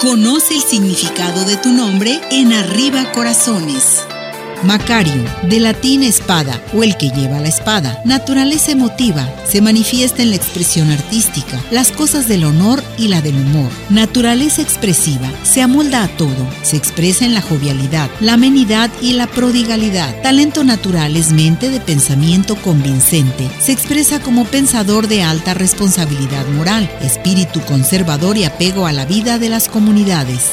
Conoce el significado de tu nombre en Arriba Corazones. Macario, de latín espada o el que lleva la espada. Naturaleza emotiva, se manifiesta en la expresión artística, las cosas del honor y la del humor. Naturaleza expresiva, se amolda a todo, se expresa en la jovialidad, la amenidad y la prodigalidad. Talento natural es mente de pensamiento convincente, se expresa como pensador de alta responsabilidad moral, espíritu conservador y apego a la vida de las comunidades.